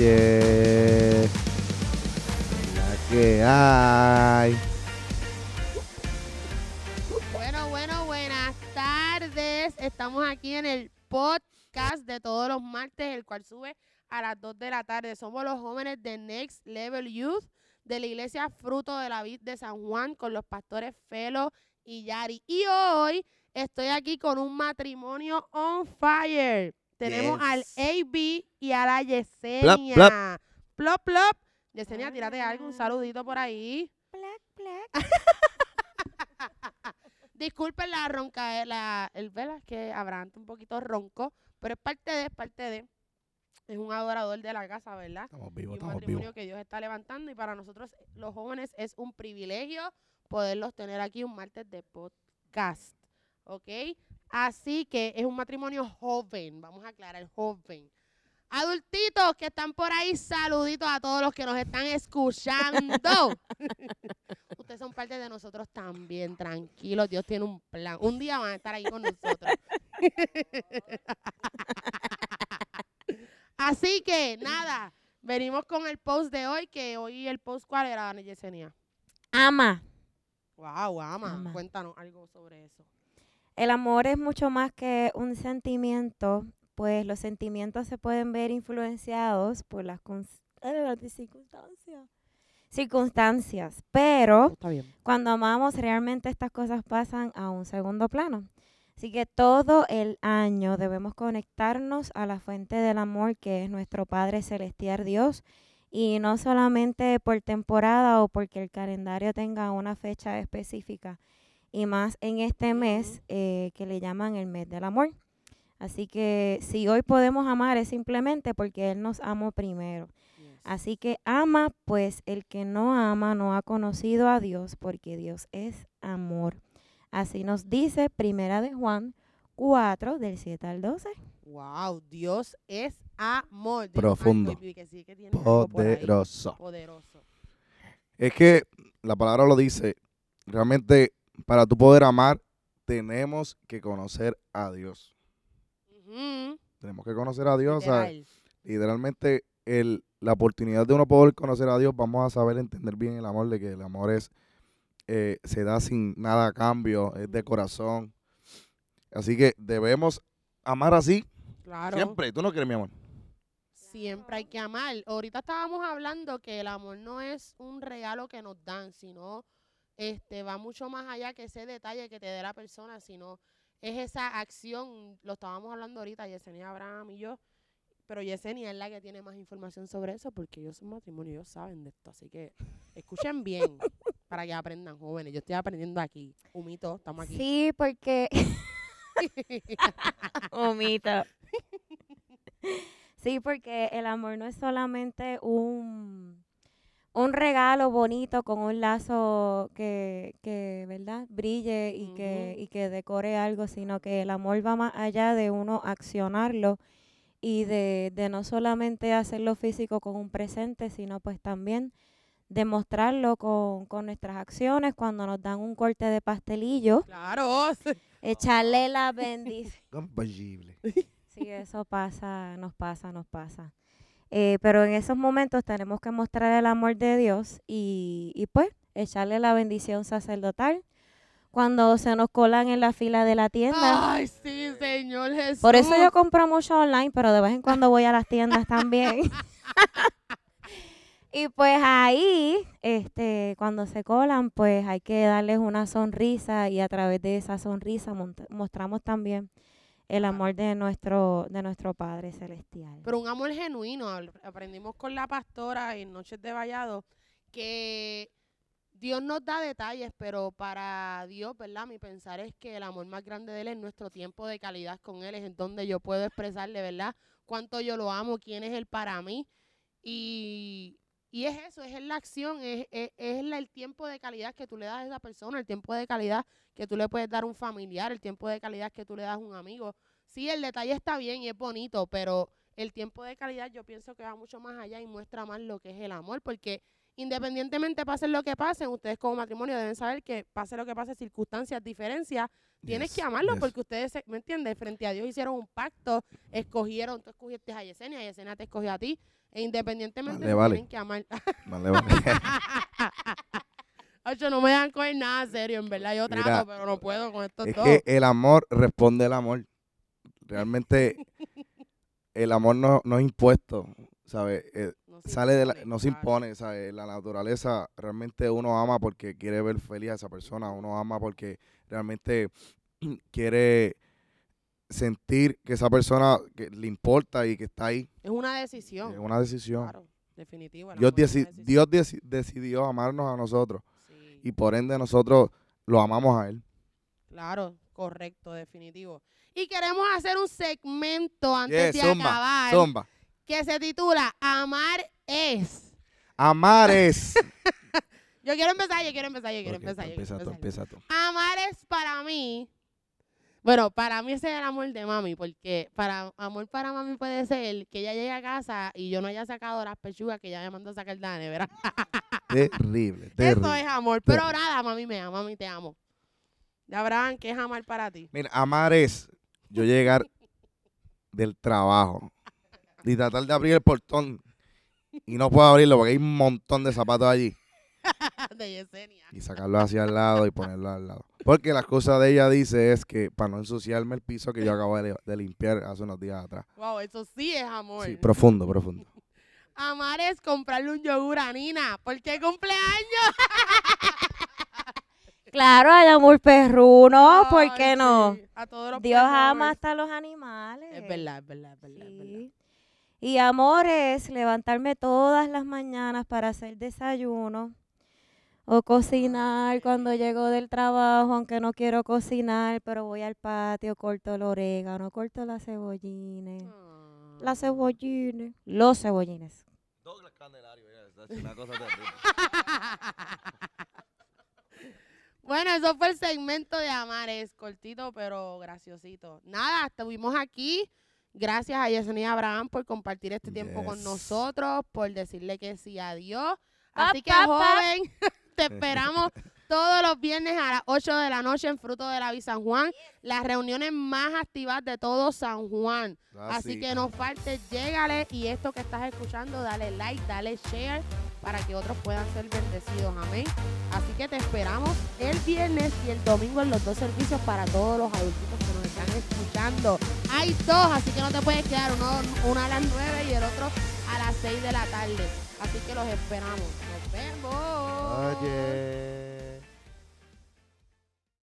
La que hay. Bueno, bueno, buenas tardes. Estamos aquí en el podcast de todos los martes, el cual sube a las 2 de la tarde. Somos los jóvenes de Next Level Youth de la iglesia Fruto de la Vid de San Juan con los pastores Felo y Yari. Y hoy estoy aquí con un matrimonio on fire. Tenemos Yes. al AB y a la Yesenia. Plop, plop. Yesenia, tírate algo, un saludito por ahí. Disculpen la ronca, eh, la, el vela es que Abraham está un poquito ronco, pero es parte de, es parte de. Es un adorador de la casa, ¿verdad? Estamos Y vivos, un estamos matrimonio vivos. que Dios está levantando y para nosotros los jóvenes es un privilegio poderlos tener aquí un martes de podcast, ¿ok? Así que es un matrimonio joven, vamos a aclarar, joven. Adultitos que están por ahí, saluditos a todos los que nos están escuchando. Ustedes son parte de nosotros también, tranquilos, Dios tiene un plan. Un día van a estar ahí con nosotros. Así que nada, venimos con el post de hoy, que hoy el post, ¿cuál era, Yesenia? Ama. Wow, ama. Ama. Cuéntanos algo sobre eso. El amor es mucho más que un sentimiento, pues los sentimientos se pueden ver influenciados por las circunstancias. Circunstancias, pero cuando amamos realmente estas cosas pasan a un segundo plano. Así que todo el año debemos conectarnos a la fuente del amor que es nuestro Padre Celestial Dios y no solamente por temporada o porque el calendario tenga una fecha específica y más en este mes eh, que le llaman el mes del amor. Así que si hoy podemos amar es simplemente porque Él nos amó primero. Así que ama, pues el que no ama no ha conocido a Dios, porque Dios es amor. Así nos dice Primera de Juan 4, del 7 al 12. Wow, Dios es amor. Dios- Profundo. ay, que sí que tiene algo por ahí. Poderoso. Poderoso. Es que la palabra lo dice. Realmente, para tú poder amar, tenemos que conocer a Dios. Tenemos que conocer a Dios. literal. literalmente, el, la oportunidad de uno poder conocer a Dios, vamos a saber entender bien el amor, de que el amor es eh, se da sin nada a cambio, es de corazón. Así que debemos amar así Claro. siempre. ¿Tú no crees, mi amor? Siempre hay que amar. Ahorita estábamos hablando que el amor no es un regalo que nos dan, sino este va mucho más allá que ese detalle que te dé la persona, sino es esa acción. Lo estábamos hablando ahorita, Yesenia Abraham y yo. Pero Yesenia es la que tiene más información sobre eso porque ellos son matrimonio, ellos saben de esto. Así que escuchen bien para que aprendan jóvenes. Yo estoy aprendiendo aquí. Humito, estamos aquí. Sí, porque... Omita. Sí, porque el amor no es solamente un, un regalo bonito con un lazo que, que ¿verdad? Brille y, que, y que decore algo, sino que el amor va más allá de uno accionarlo y de, de no solamente hacerlo físico con un presente, sino pues también demostrarlo con, con nuestras acciones cuando nos dan un corte de pastelillo, Claro. echarle la bendición. Compasible. Sí, eso pasa, nos pasa, nos pasa. Eh, pero en esos momentos tenemos que mostrar el amor de Dios y, y pues echarle la bendición sacerdotal cuando se nos colan en la fila de la tienda. Ay, sí, Señor Jesús. Por eso yo compro mucho online, pero de vez en cuando voy a las tiendas también. y pues ahí, este, cuando se colan, pues hay que darles una sonrisa y a través de esa sonrisa mostramos también el amor de nuestro, de nuestro Padre Celestial. Pero un amor genuino. Aprendimos con la pastora en Noches de Vallado que Dios nos da detalles, pero para Dios, ¿verdad? Mi pensar es que el amor más grande de Él es nuestro tiempo de calidad con Él, es en donde yo puedo expresarle, ¿verdad? Cuánto yo lo amo, quién es Él para mí. Y, y es eso, es la acción, es, es, es la- el tiempo de calidad que tú le das a esa persona, el tiempo de calidad que tú le puedes dar a un familiar, el tiempo de calidad que tú le das a un amigo. Sí, el detalle está bien y es bonito, pero el tiempo de calidad yo pienso que va mucho más allá y muestra más lo que es el amor, porque independientemente pase lo que pase, ustedes como matrimonio deben saber que pase lo que pase, circunstancias, diferencias, tienes Yes, que amarlo yes. porque ustedes, se- ¿me entiendes? Frente a Dios hicieron un pacto, escogieron, tú escogiste a Yesenia, Yesenia te escogió a ti, E independientemente Vale, vale. tienen que amar. Vale, vale. Ocho, no me dejan coger nada serio, en verdad. Yo Mira, trato, pero no puedo con esto es todo. que el amor responde al amor. Realmente el amor no, no es impuesto, ¿sabes? Eh, No se sale de la, impone, no se impone, ¿sabes? La naturaleza realmente uno ama porque quiere ver feliz a esa persona, uno ama porque realmente quiere sentir que esa persona que le importa y que está ahí. Es una decisión. Es una decisión. Claro, definitivo. el Dios, deci-. Dios deci- decidió amarnos a nosotros Sí, y por ende nosotros lo amamos a Él. Claro, correcto, definitivo. Y queremos hacer un segmento antes de zumba, acabar Zumba. que se titula Amar es. Amar es. Yo quiero empezar, yo quiero empezar, yo quiero empezar. yo quiero empieza tú, empezar. empieza tú. Amar es para mí. Bueno, para mí ese es el amor de mami, porque para amor para mami puede ser que ella llegue a casa y yo no haya sacado las pechugas que ella me mandó a sacar de la nevera. Terrible, Eso terrible. es amor. Pero nada, mami me ama, mami te amo. Ya Abraham, ¿qué es amar para ti? Mira, amar es yo llegar del trabajo y tratar de abrir el portón y no puedo abrirlo porque hay un montón de zapatos allí de Yesenia. y sacarlo hacia el lado y ponerlo al lado. Porque la cosa de ella dice es que para no ensuciarme el piso que yo acabo de, de limpiar hace unos días atrás. Wow, eso sí es amor. Sí, profundo, profundo. Amar es comprarle un yogur a Nina. ¿Por qué cumpleaños? Claro, hay amor perruno, ¿por Ay, qué no? sí, A todos los Dios ama hasta los animales. Es verdad, es verdad, es verdad, es verdad. Y amor es levantarme todas las mañanas para hacer desayuno o cocinar cuando llego del trabajo, aunque no quiero cocinar, pero voy al patio, corto el orégano, corto las cebollines, Ah. las cebollines, los cebollines. Douglas Candelario, una cosa terrible. Bueno, eso fue el segmento de Amares, cortito pero graciosito. Nada, estuvimos aquí. Gracias a Yesenia Abraham por compartir este tiempo con nosotros, por decirle que sí a Dios. Así que, Pa, pa, pa. joven, te esperamos todos los viernes a las 8 de la noche en Fruto de la Vi San Juan, las reuniones más activas de todo San Juan. Así que no falte, llégale y esto que estás escuchando, dale like, dale share para que otros puedan ser bendecidos. Amén. Así que te esperamos el viernes y el domingo en los dos servicios para todos los adultos que nos están escuchando. Hay dos, así que no te puedes quedar, uno, uno a las 9 y el otro a las 6 de la tarde. Así que los esperamos. Nos vemos. Oye.